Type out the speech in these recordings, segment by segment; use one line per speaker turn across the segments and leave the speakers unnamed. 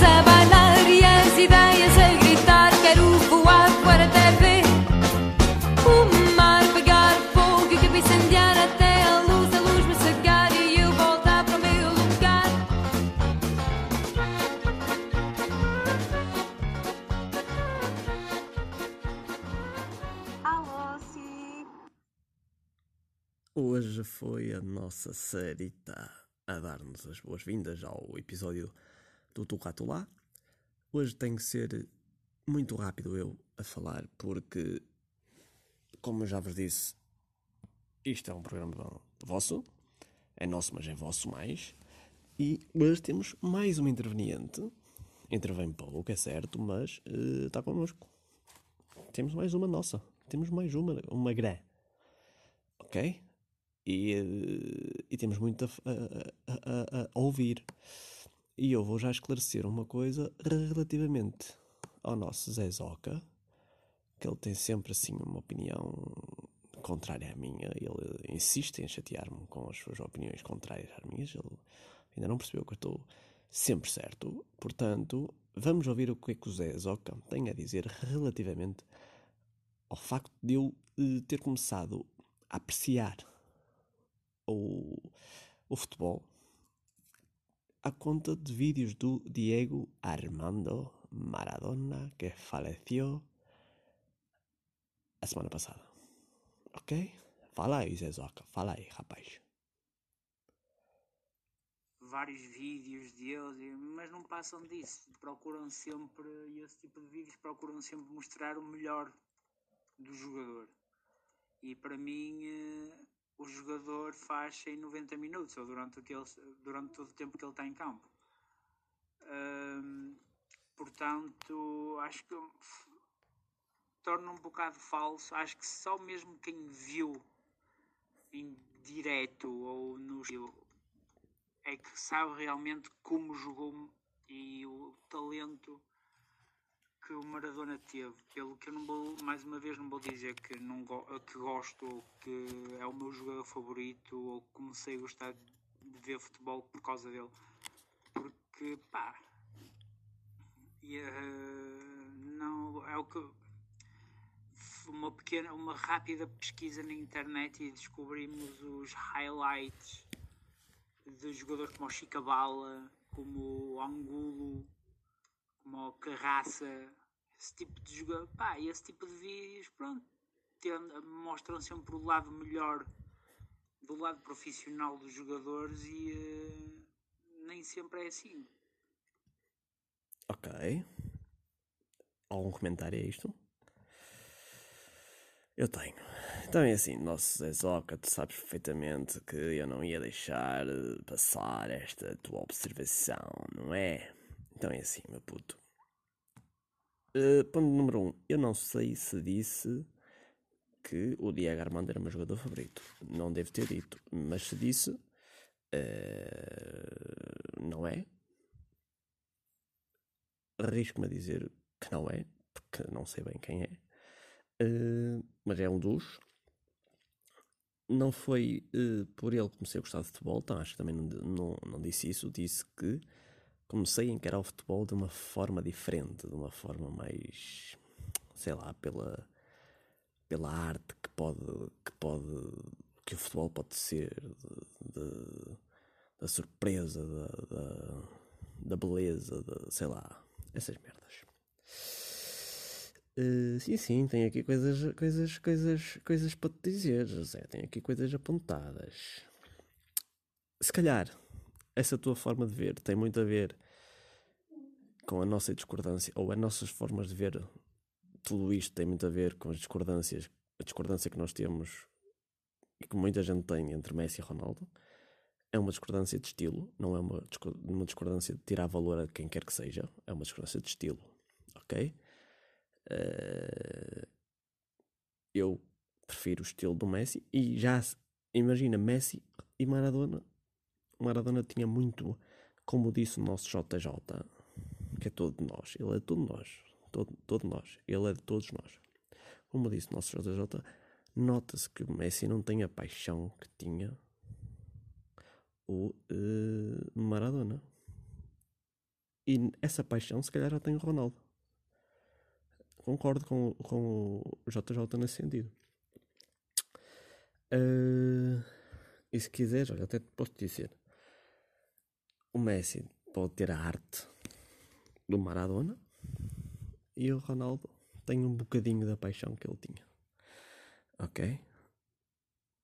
Estamos a bailar e as ideias a gritar. Quero voar para a TV. O mar pegar fogo e o cabo incendiar até a luz, a luz me cegar e eu voltar para o meu lugar.
Alô, sim.
Hoje foi a nossa Sarita a dar-nos as boas-vindas ao episódio Tucato Lá. Hoje tem que ser muito rápido eu a falar, porque, como eu já vos disse, isto é um programa vosso, é nosso, mas é vosso mais. E hoje temos mais uma interveniente. Intervém pouco, é certo, mas eh, está connosco. Temos mais uma nossa. Temos mais uma, uma grã. Ok? E, eh, e temos muito a- a- a- a ouvir. E eu vou já esclarecer uma coisa relativamente ao nosso Zé Zoca, que ele tem sempre assim uma opinião contrária à minha. Ele insiste em chatear-me com as suas opiniões contrárias às minhas. Ele ainda não percebeu que eu estou sempre certo. Portanto, vamos ouvir o que é que o Zé Zoca tem a dizer relativamente ao facto de eu eh, ter começado a apreciar o, o futebol a conta de vídeos do Diego Armando Maradona que faleceu a semana passada. Ok? Fala aí, Zé Zoca. Fala aí, rapaz.
vários vídeos dele, mas não passam disso. Procuram sempre, esse tipo de vídeos procuram sempre mostrar o melhor do jogador. E para mim, eh, o jogador faz em 90 minutos, ou durante, o que ele, durante todo o tempo que ele está em campo. Portanto, acho que torna um bocado falso. Acho que só mesmo quem viu em direto ou no é que sabe realmente como jogou e o talento que o Maradona teve. Pelo que eu não vou, mais uma vez, não vou dizer que, não go- que gosto ou que é o meu jogador favorito ou que comecei a gostar de ver futebol por causa dele. Porque, pá, eh, não, é o que uma pequena, uma rápida pesquisa na internet e descobrimos os highlights de jogadores como o Chicabala, como o Angulo, como o Carraça, esse tipo de jogador, pá, esse tipo de vídeos, pronto, mostram sempre o lado melhor do lado profissional dos jogadores e eh, nem sempre é assim.
Ok. Algum comentário a isto? Eu tenho. Então é assim, nosso Zé Zoca, tu sabes perfeitamente que eu não ia deixar eh, passar esta tua observação, não é? Então é assim, meu puto. Eh, ponto número um. Eu não sei se disse que o Diego Armando era o meu jogador favorito. Não devo ter dito. Mas se disse, eh, não é. Arrisco-me a dizer que não é, porque não sei bem quem é. Eh, mas é um dos. Não foi por ele que comecei a gostar de futebol, então acho que também não, não, não disse isso. Disse que comecei a encarar o futebol de uma forma diferente, de uma forma mais, sei lá, pela, pela arte que pode, que pode, que o futebol pode ser, de- de- da surpresa, da, da, da beleza, da, sei lá, essas merdas. Eh, sim, sim, tem aqui coisas, coisas, coisas, coisas para te dizer, José. Tem aqui coisas apontadas. Se calhar, essa tua forma de ver tem muito a ver com a nossa discordância, ou as nossas formas de ver tudo isto tem muito a ver com as discordâncias, a discordância que nós temos e que muita gente tem entre Messi e Ronaldo. É uma discordância de estilo, não é uma, uma discordância de tirar valor a quem quer que seja, é uma discordância de estilo, ok? Eh, eu prefiro o estilo do Messi e já imagina Messi e Maradona. Maradona tinha muito, como disse o nosso JJ, que é todo de nós, ele é de todo nós, todo, todo nós, ele é de todos nós. Como disse o nosso JJ, nota-se que Messi não tem a paixão que tinha o eh, Maradona. E essa paixão, se calhar, já tem o Ronaldo. Concordo com, com o JJ nesse sentido. Uh, e se quiseres, olha, até te posso dizer: o Messi pode ter a arte do Maradona e o Ronaldo tem um bocadinho da paixão que ele tinha. Ok?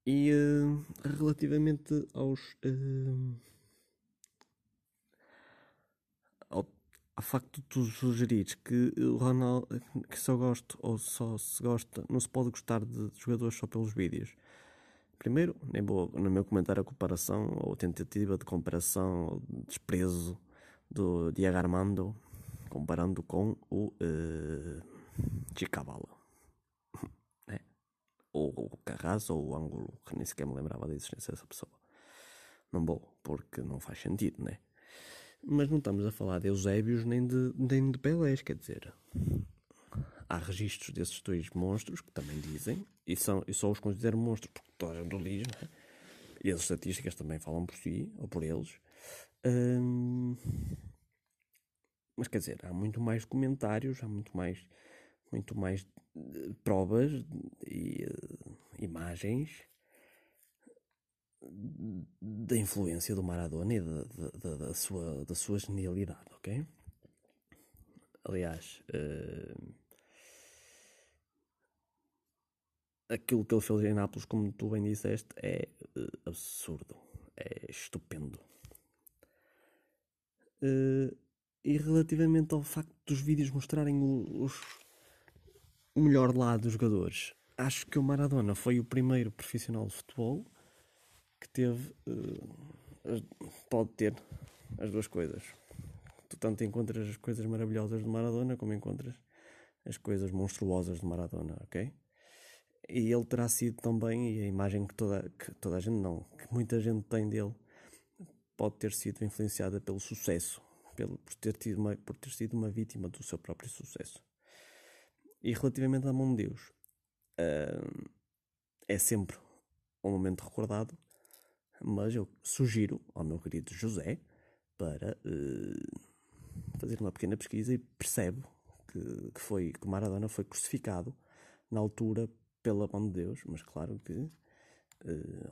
E uh, relativamente aos. Uh, ao, ao facto de tu sugerires que o Ronaldo que só gosta ou só se gosta, não se pode gostar de jogadores só pelos vídeos. Primeiro, nem vou no meu comentário a comparação ou tentativa de comparação ou desprezo do Diego Armando comparando com o uh, né? ou o Carrasco ou o Ângulo, que nem sequer me lembrava da existência dessa pessoa. Não vou, porque não faz sentido, né? Mas não estamos a falar de Eusébios nem de, nem de Pelés, quer dizer, há registros desses dois monstros que também dizem, e, são, e só os considero monstros porque toda a gente né? e as estatísticas também falam por si, ou por eles. Hum, mas quer dizer, há muito mais comentários, há muito mais, muito mais uh, provas e uh, imagens da influência do Maradona e da, da, da, sua, da sua genialidade, ok? Aliás, uh, aquilo que ele fez em Nápoles, como tu bem disseste, é uh, absurdo, é estupendo. Uh, e relativamente ao facto dos vídeos mostrarem o, os, o melhor lado dos jogadores, acho que o Maradona foi o primeiro profissional de futebol que teve, uh, pode ter as duas coisas. Tu tanto encontras as coisas maravilhosas de Maradona como encontras as coisas monstruosas de Maradona, ok? E ele terá sido também, e a imagem que toda, que toda a gente não, que muita gente tem dele, pode ter sido influenciada pelo sucesso, pelo, por, ter tido uma, por ter sido uma vítima do seu próprio sucesso. E relativamente à mão de Deus, uh, é sempre um momento recordado, mas eu sugiro ao meu querido José para uh, fazer uma pequena pesquisa e percebe que, que, foi, que Maradona foi crucificado na altura pela mão de Deus, mas claro que uh,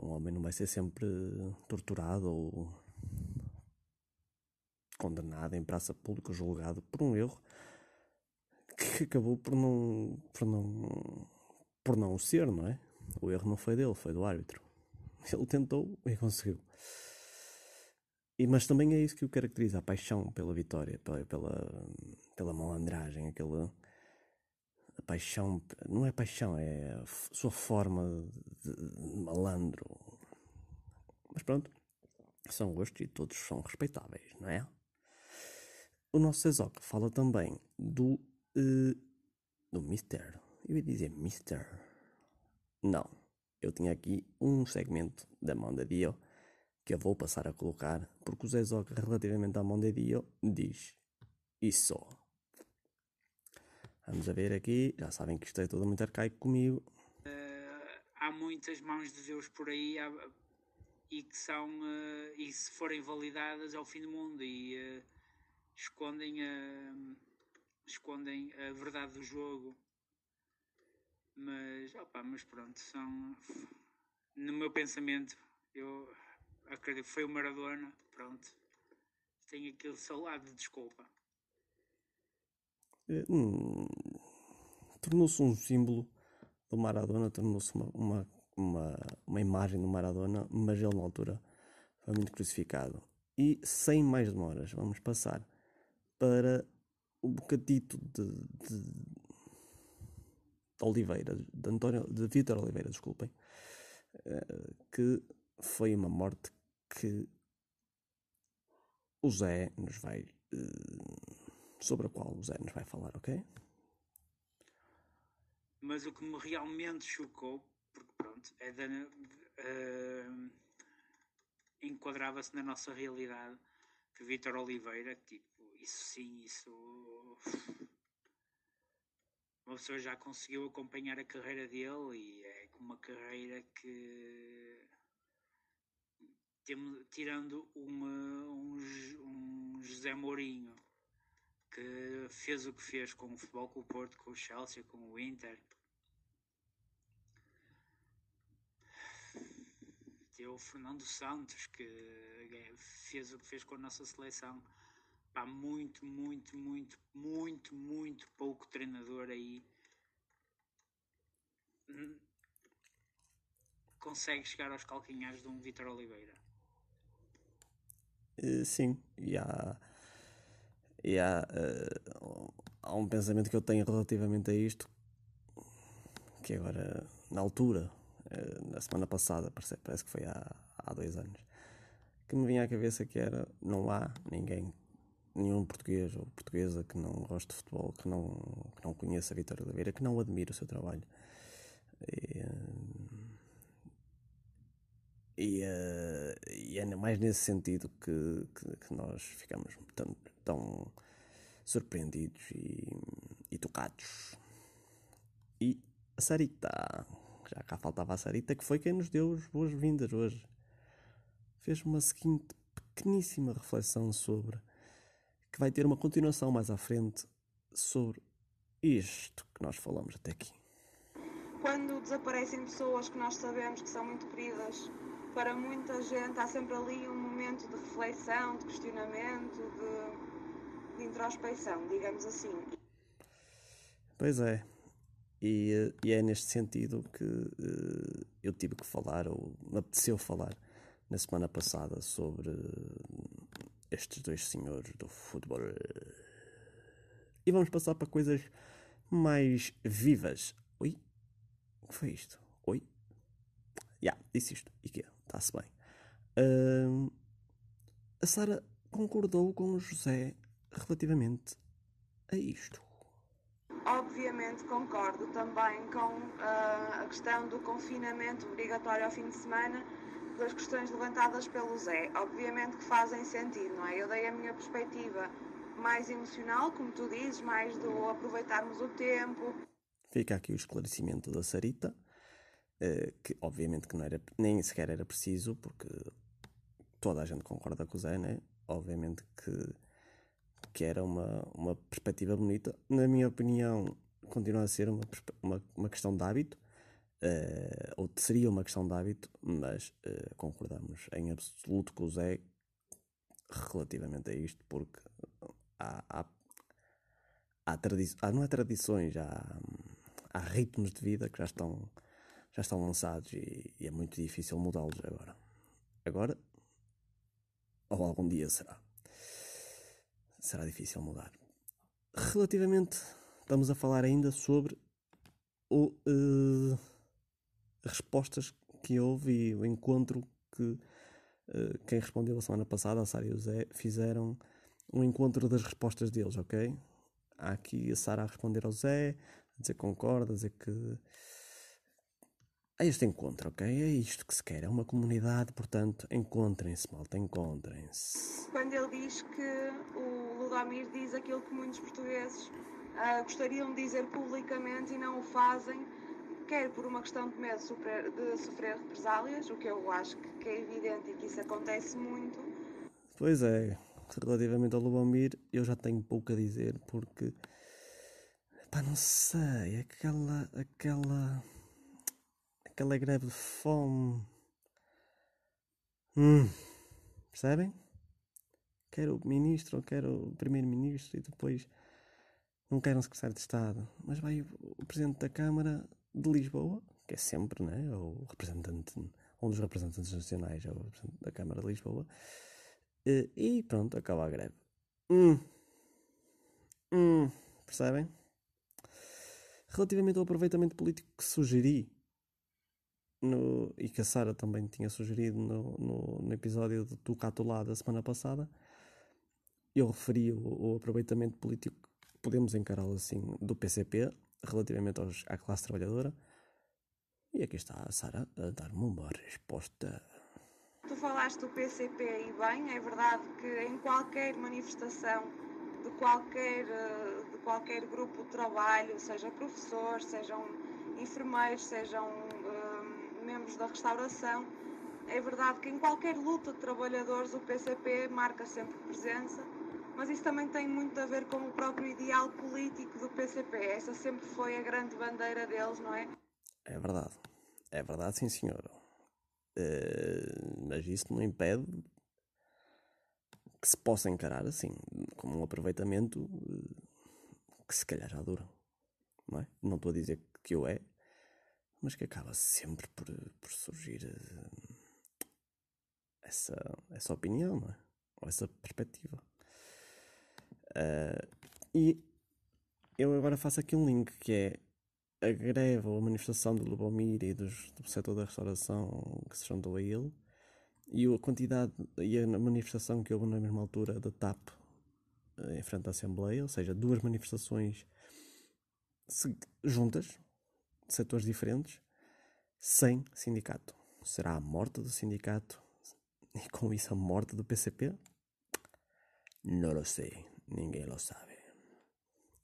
um homem não vai ser sempre torturado ou condenado em praça pública, julgado por um erro que acabou por não, por não, por não ser, não é? O erro não foi dele, foi do árbitro. Ele tentou e conseguiu. E, mas também é isso que o caracteriza, a paixão pela vitória, pela, pela, pela malandragem, aquela paixão, não é paixão, é a sua forma de, de malandro. Mas pronto, são gostos e todos são respeitáveis, não é? O nosso Sezoc fala também do, uh, do Mister. Eu ia dizer Mister. Não, eu tinha aqui um segmento da mão de Dio que eu vou passar a colocar porque o Zezoc relativamente à mão de Dio diz isso. Vamos a ver aqui, já sabem que isto é tudo muito arcaico comigo.
Uh, há muitas mãos de Deus por aí há, e que são, uh, e se forem validadas é o fim do mundo e uh, escondem, a, escondem a verdade do jogo. Mas, opa, mas pronto, são. No meu pensamento, eu acredito que foi o Maradona, pronto. Tem aquele seu lado de desculpa.
Eh, hum, tornou-se um símbolo do Maradona, tornou-se uma, uma, uma, uma, imagem do Maradona, mas ele na altura foi muito crucificado. E sem mais demoras, vamos passar para o bocadito de, de, de Oliveira, de António, de Vitor Oliveira, desculpem, eh, que foi uma morte que o Zé nos vai uh, sobre a qual o Zé nos vai falar, ok?
Mas o que me realmente chocou, porque pronto, é da, uh, enquadrava-se na nossa realidade, que Vitor Oliveira, tipo, isso sim, isso. Uma pessoa já conseguiu acompanhar a carreira dele e é uma carreira que. Tirando uma, um, um José Mourinho que fez o que fez com o Futebol com o Porto, com o Chelsea, com o Inter. Tem o Fernando Santos, que fez o que fez com a nossa seleção. Pá, muito, muito, muito, muito, muito pouco treinador aí consegue chegar aos calcanhares de um Vitor Oliveira.
Uh, sim, e há, e há, uh, há um pensamento que eu tenho relativamente a isto, que agora, na altura, uh, na semana passada, parece, parece que foi há, há dois anos, que me vinha à cabeça que era, não há ninguém nenhum português ou portuguesa que não goste de futebol, que não, que não conheça Vitor Oliveira, que não admire o seu trabalho. E, e, e é mais nesse sentido que, que, que nós ficamos tão, tão surpreendidos e, e, tocados. E a Sarita, já cá faltava a Sarita, que foi quem nos deu as boas-vindas hoje, fez uma seguinte pequeníssima reflexão sobre que vai ter uma continuação mais à frente sobre isto que nós falamos até aqui.
Quando desaparecem pessoas que nós sabemos que são muito queridas, para muita gente há sempre ali um momento de reflexão, de questionamento, de, de introspecção, digamos assim.
Pois é. E, e, é neste sentido que uh, eu tive que falar, ou me apeteceu falar, na semana passada sobre estes dois senhores do futebol. E vamos passar para coisas mais vivas. Oi? O que foi isto? Oi? Já, yeah, disse isto. E que Está-se bem. Uh, a Sara concordou com o José relativamente a isto.
Obviamente concordo também com uh, a questão do confinamento obrigatório ao fim de semana das questões levantadas pelo Zé, obviamente que fazem sentido, não é? Eu dei a minha perspectiva mais emocional, como tu dizes, mais do aproveitarmos o tempo.
Fica aqui o esclarecimento da Sarita, eh, que obviamente que não era, nem sequer era preciso, porque toda a gente concorda com o Zé, né? Obviamente que, que era uma, uma perspectiva bonita. Na minha opinião, continua a ser uma, uma, uma questão de hábito Uh, ou seria uma questão de hábito, mas uh, concordamos em absoluto com o Zé relativamente a isto, porque há, há, há, não há tradições, há, há ritmos de vida que já estão, já estão lançados e, e é muito difícil mudá-los agora. Agora, ou algum dia será. Será difícil mudar. Relativamente, estamos a falar ainda sobre o. Uh, respostas que houve e o encontro que uh, quem respondeu a semana passada, a Sara e o Zé, fizeram um encontro das respostas deles, ok? Há aqui a Sara a responder ao Zé, a dizer que concorda, a dizer que. É este encontro, ok? É isto que se quer. É uma comunidade, portanto, encontrem-se, malta, encontrem-se.
Quando ele diz que o Ludomir diz aquilo que muitos portugueses uh, gostariam de dizer publicamente e não o fazem, quer por uma questão de medo sofrer, de sofrer represálias, o que eu acho que é evidente e que isso acontece muito.
Pois é, relativamente ao Lubomir, eu já tenho pouco a dizer porque. Pá, não sei, aquela. aquela. aquela greve de fome. Hum, percebem? Quero o ministro, quero o primeiro-ministro e depois não quero um secretário de Estado. Mas vai o presidente da Câmara de Lisboa, que é sempre né, o representante, um dos representantes nacionais, é o representante da Câmara de Lisboa, eh, e pronto, acaba a greve. Hum. Hum. Percebem? Relativamente ao aproveitamento político que sugeri, no, e que a Sara também tinha sugerido no, no, no episódio do Catolá da semana passada, eu referi o, o aproveitamento político, podemos encará-lo assim, do PCP, relativamente aos, à classe trabalhadora. E aqui está a Sara a dar-me uma resposta.
Tu falaste do PCP e bem, é verdade que em qualquer manifestação de qualquer, eh, de qualquer grupo de trabalho, seja professores, sejam enfermeiros, sejam uh, membros da restauração, é verdade que em qualquer luta de trabalhadores o PCP marca sempre presença mas isso também tem muito a ver com o próprio ideal político do PCP. Essa sempre foi a grande bandeira deles, não é?
É verdade. É verdade, sim, senhor. Uh, mas isso não impede que se possa encarar assim, como um aproveitamento uh, que se calhar já dura. Não é? Não estou a dizer que eu é, mas que acaba sempre por, por surgir uh, essa, essa opinião, não é? Ou essa perspectiva. Uh, e eu agora faço aqui um link que é a greve ou a manifestação do Lubomir e dos, do setor da restauração que se juntou a ele e a quantidade e a manifestação que houve na mesma altura da TAP eh, em frente à Assembleia, ou seja, duas manifestações juntas, de setores diferentes, sem sindicato. Será a morte do sindicato e com isso a morte do PCP? Não sei, ninguém lo sabe.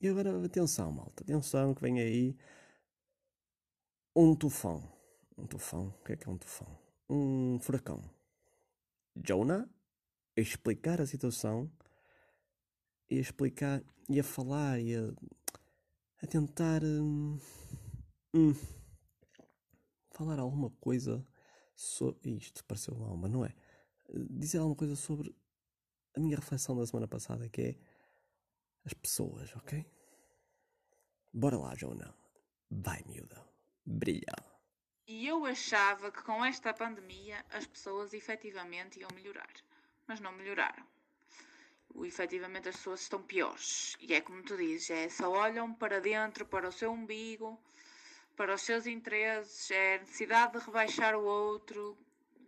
E agora, atenção, malta, atenção que vem aí um tufão. Um tufão? O que é que é um tufão? Um furacão. Jonah a explicar a situação e a explicar e a falar e a, a tentar hum, hum, falar alguma coisa sobre isto pareceu mal, mas não é dizer alguma coisa sobre a minha reflexão da semana passada que é as pessoas, ok? Bora lá, Jonah. Vai, miúda. Brilha.
E eu achava que com esta pandemia as pessoas efetivamente iam melhorar. Mas não melhoraram. O, efetivamente as pessoas estão piores. E é como tu dizes, é só olham para dentro, para o seu umbigo, para os seus interesses, é a necessidade de rebaixar o outro,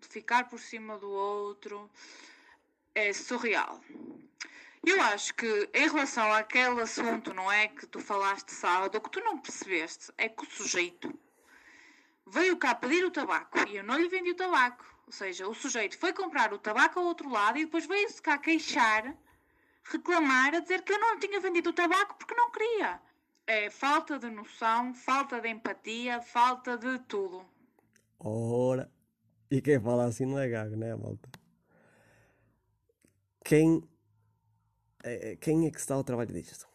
de ficar por cima do outro. É surreal. Eu acho que em relação àquele assunto, não é, que tu falaste sábado, o que tu não percebeste é que o sujeito veio cá pedir o tabaco e eu não lhe vendi o tabaco. Ou seja, o sujeito foi comprar o tabaco ao outro lado e depois veio-se cá queixar, reclamar, a dizer que eu não tinha vendido o tabaco porque não queria. É falta de noção, falta de empatia, falta de tudo.
Ora, e quem fala assim não é gago, né, malta? Quem. É, quem é que está ao trabalho disto?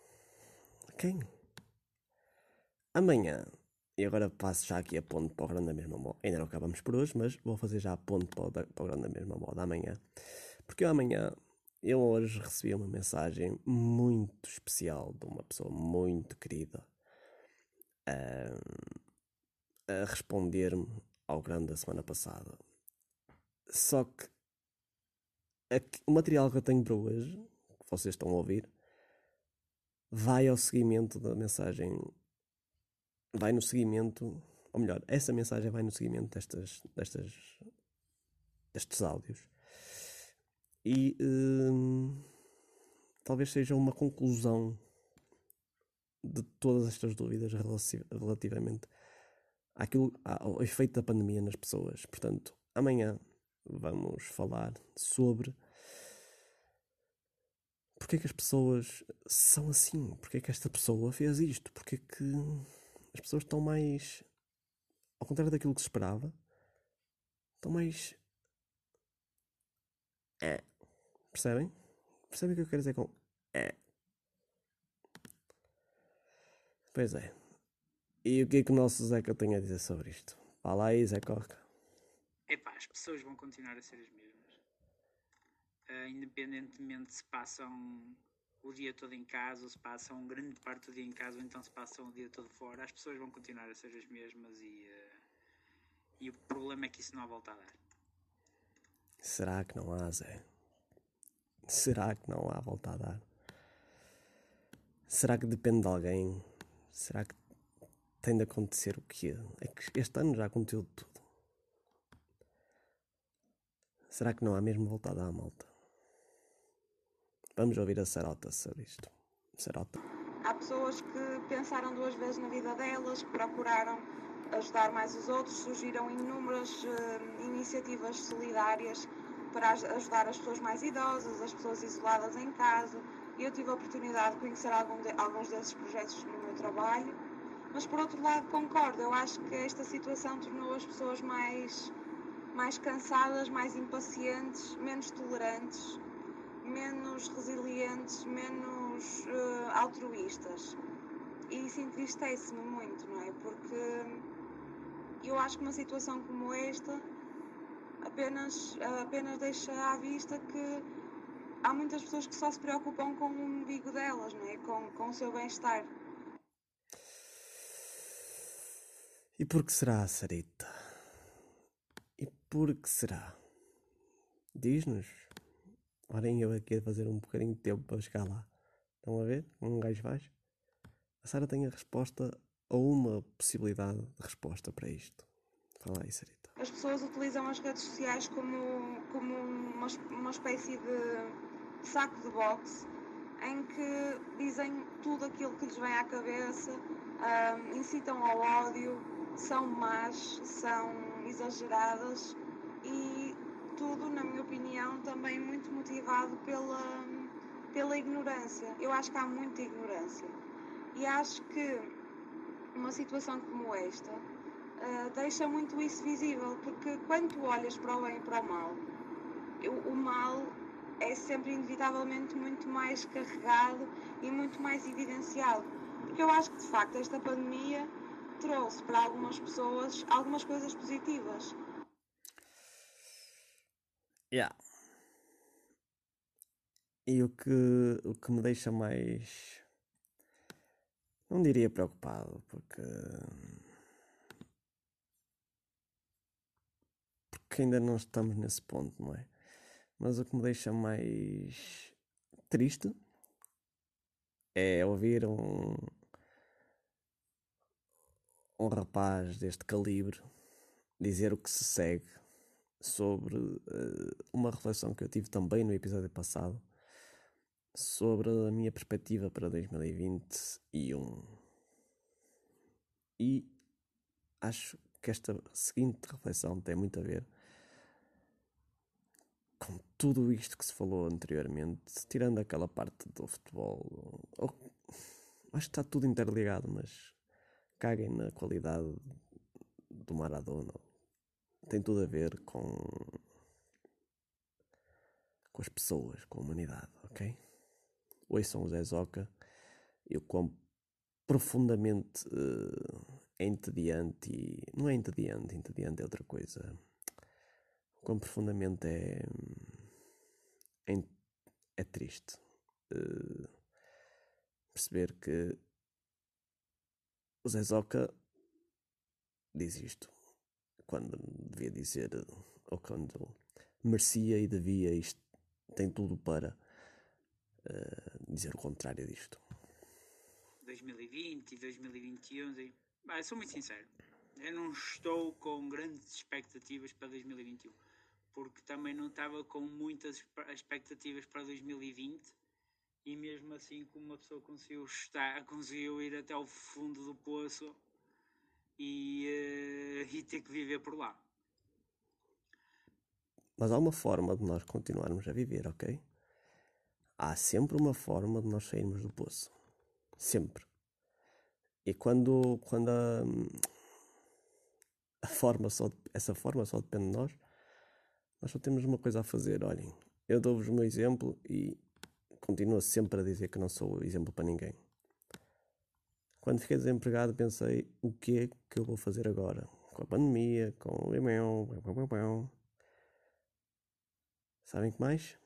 Quem? Amanhã e agora passo já aqui a ponto para o grande da mesma moda. Ainda não acabamos por hoje, mas vou fazer já a ponto para o, para o grande da mesma moda amanhã. Porque amanhã, eu hoje recebi uma mensagem muito especial de uma pessoa muito querida a, a responder-me ao grande da semana passada. Só que o material que eu tenho para hoje, que vocês estão a ouvir, vai ao seguimento da mensagem vai no seguimento, ou melhor, essa mensagem vai no seguimento destas, destas, destes áudios. E hum, talvez seja uma conclusão de todas estas dúvidas relativamente àquilo, ao efeito da pandemia nas pessoas. Portanto, amanhã vamos falar sobre porque é que as pessoas são assim, porque é que esta pessoa fez isto, porque é que as pessoas estão mais. Ao contrário daquilo que se esperava, estão mais. É. Percebem? Percebem o que eu quero dizer com. É. Pois é. E o que é que o nosso Zeca tem a dizer sobre isto? Fala aí, Zé.
Epá, as pessoas vão continuar a ser as mesmas. Uh, independentemente se passam o dia todo em casa, ou se passam grande parte do dia em casa, ou então se passam o dia todo fora, as pessoas vão continuar a ser as mesmas e, uh, e o problema é que isso não volta a dar.
Será que não há, Zé? Será que não há volta a dar? Será que depende de alguém? Será que tem de acontecer o quê? É que este ano já aconteceu tudo. Será que não há mesmo volta a dar, malta? Vamos ouvir a Sarota sobre isto. Sarota.
Há pessoas que pensaram duas vezes na vida delas, que procuraram ajudar mais os outros, surgiram inúmeras uh, iniciativas solidárias para ajudar as pessoas mais idosas, as pessoas isoladas em casa. Eu tive a oportunidade de conhecer de, alguns desses projetos no meu trabalho. Mas por outro lado concordo, eu acho que esta situação tornou as pessoas mais, mais cansadas, mais impacientes, menos tolerantes menos resilientes, menos eh, altruístas. E isso entristece-me muito, não é? Porque eu acho que uma situação como esta apenas, apenas deixa à vista que há muitas pessoas que só se preocupam com o umbigo delas, não é? Com, com o seu bem-estar.
E por que será, Sarita? Por que será? Diz-nos. Orem eu aqui a fazer um bocadinho de tempo para chegar lá. Estão a ver? Um gajo faz. A Sara tem a resposta ou uma possibilidade de resposta para isto. Fala aí, Sarita.
As pessoas utilizam as redes sociais como, como uma, uma espécie de saco de boxe em que dizem tudo aquilo que lhes vem à cabeça, ahm, incitam ao ódio, são más, são exageradas e tudo, na minha opinião, também muito motivado pela, pela ignorância. Eu acho que há muita ignorância e acho que uma situação como esta Uh, deixa muito isso visível, porque quando tu olhas para o bem e para o mal, o, o mal é sempre inevitavelmente muito mais carregado e muito mais evidenciado. Porque eu acho que de facto esta pandemia trouxe para algumas pessoas algumas coisas positivas.
Yeah. E o que, o que me deixa mais. Não diria preocupado, porque. Porque ainda não estamos nesse ponto, não é? Mas o que me deixa mais triste é ouvir um. Um rapaz deste calibre dizer o que se segue sobre eh, uma reflexão que eu tive também no episódio passado sobre a minha perspectiva para 2021. E acho que esta seguinte reflexão tem muito a ver com tudo isto que se falou anteriormente, tirando aquela parte do futebol. ou- acho que está tudo interligado, mas caguem na qualidade do Maradona. Tem tudo a ver com com as pessoas, com a humanidade, ok? Ouçam o Zé Zoca e o quão profundamente é entediante e... Não é entediante, entediante é outra coisa. O quão profundamente é... É, é triste eh, perceber que o Zé diz isto quando devia dizer ou quando merecia e devia isto tem tudo para eh, dizer o contrário disto
2020 e 2021. E... Bah, sou muito sincero. Eu não estou com grandes expectativas para 2021. Porque também não estava com muitas expectativas para 2020. E mesmo assim, como uma pessoa conseguiu, estar, conseguiu ir até ao fundo do poço e, eh, e ter que viver por lá.
mas há uma forma de nós continuarmos a viver ok? Há sempre uma forma de nós sairmos do poço. Sempre. E quando quando a, a forma só essa forma só depende de nós nós só temos uma coisa a fazer. Olhem eu dou-vos o meu exemplo e continuo sempre a dizer que não sou exemplo para ninguém. Quando fiquei desempregado pensei o que é que eu vou fazer agora? Com a pandemia com o e-mail sabem que mais?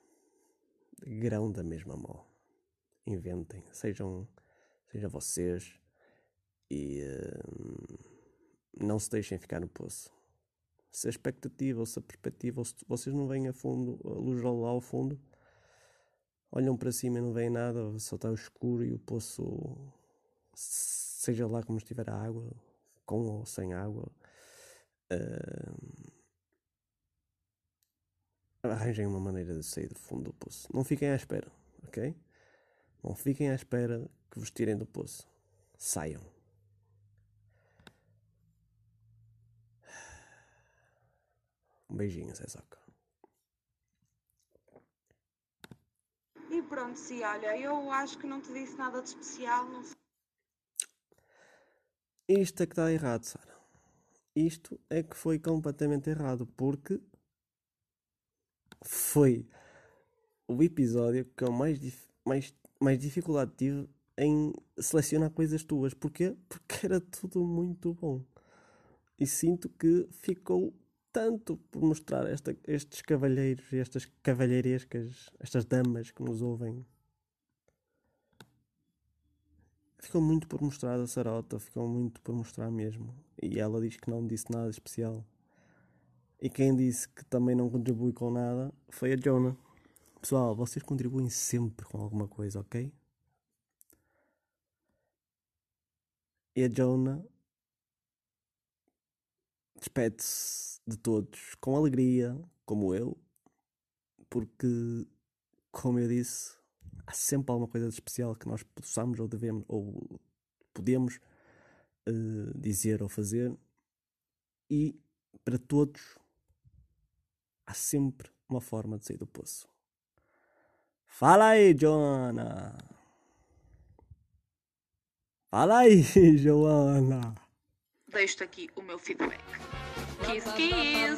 Grão da mesma mão inventem sejam sejam vocês e hum, não se deixem ficar no poço. Se a expectativa ou se a perspectiva ou se vocês não veem a fundo a luz lá ao fundo olham para cima e não veem nada só está escuro e o poço seja lá como estiver a água com ou sem água hum, arranjem uma maneira de sair do fundo do poço. Não fiquem à espera ok? Não fiquem à espera que vos tirem do poço. Saiam. Um beijinho Zé Zoca
E pronto, sim, olha, eu acho que não te disse nada de especial, não
Isto é que está errado, Sara. Isto é que foi completamente errado, porque foi o episódio que eu mais, dif- mais, mais dificuldade tive em selecionar coisas tuas. Porquê? Porque era tudo muito bom. E sinto que ficou tanto por mostrar esta- estes cavalheiros e estas cavalheirescas, estas damas que nos ouvem. Ficou muito por mostrar a Sarota, ficou muito por mostrar mesmo. E ela diz que não disse nada especial. E quem disse que também não contribui com nada foi a Jonah. Pessoal, vocês contribuem sempre com alguma coisa, ok? E a Jonah despede-se de todos com alegria, como eu, porque, como eu disse, há sempre alguma coisa de especial que nós possamos ou devemos ou podemos eh, dizer ou fazer, e para todos há sempre uma forma de sair do poço. Fala aí, Joana! Fala aí, Joana!
deixo aqui o meu feedback.
Kiss, kiss!